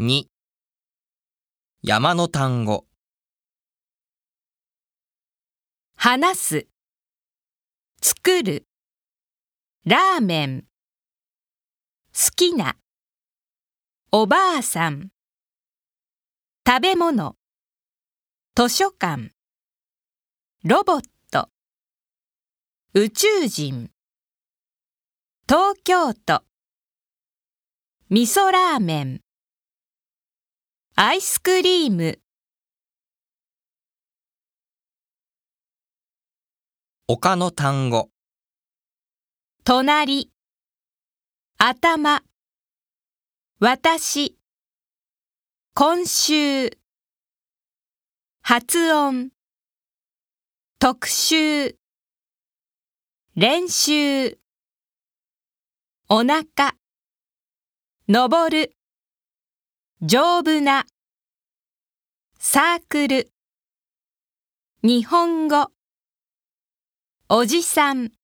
2山の単語。話す、作る、ラーメン、好きな、おばあさん、食べ物、図書館、ロボット、宇宙人、東京都、味噌ラーメン、アイスクリーム、他の単語。隣、頭、私、今週、発音、特集、練習、お腹、登る、丈夫な、サークル、日本語、おじさん。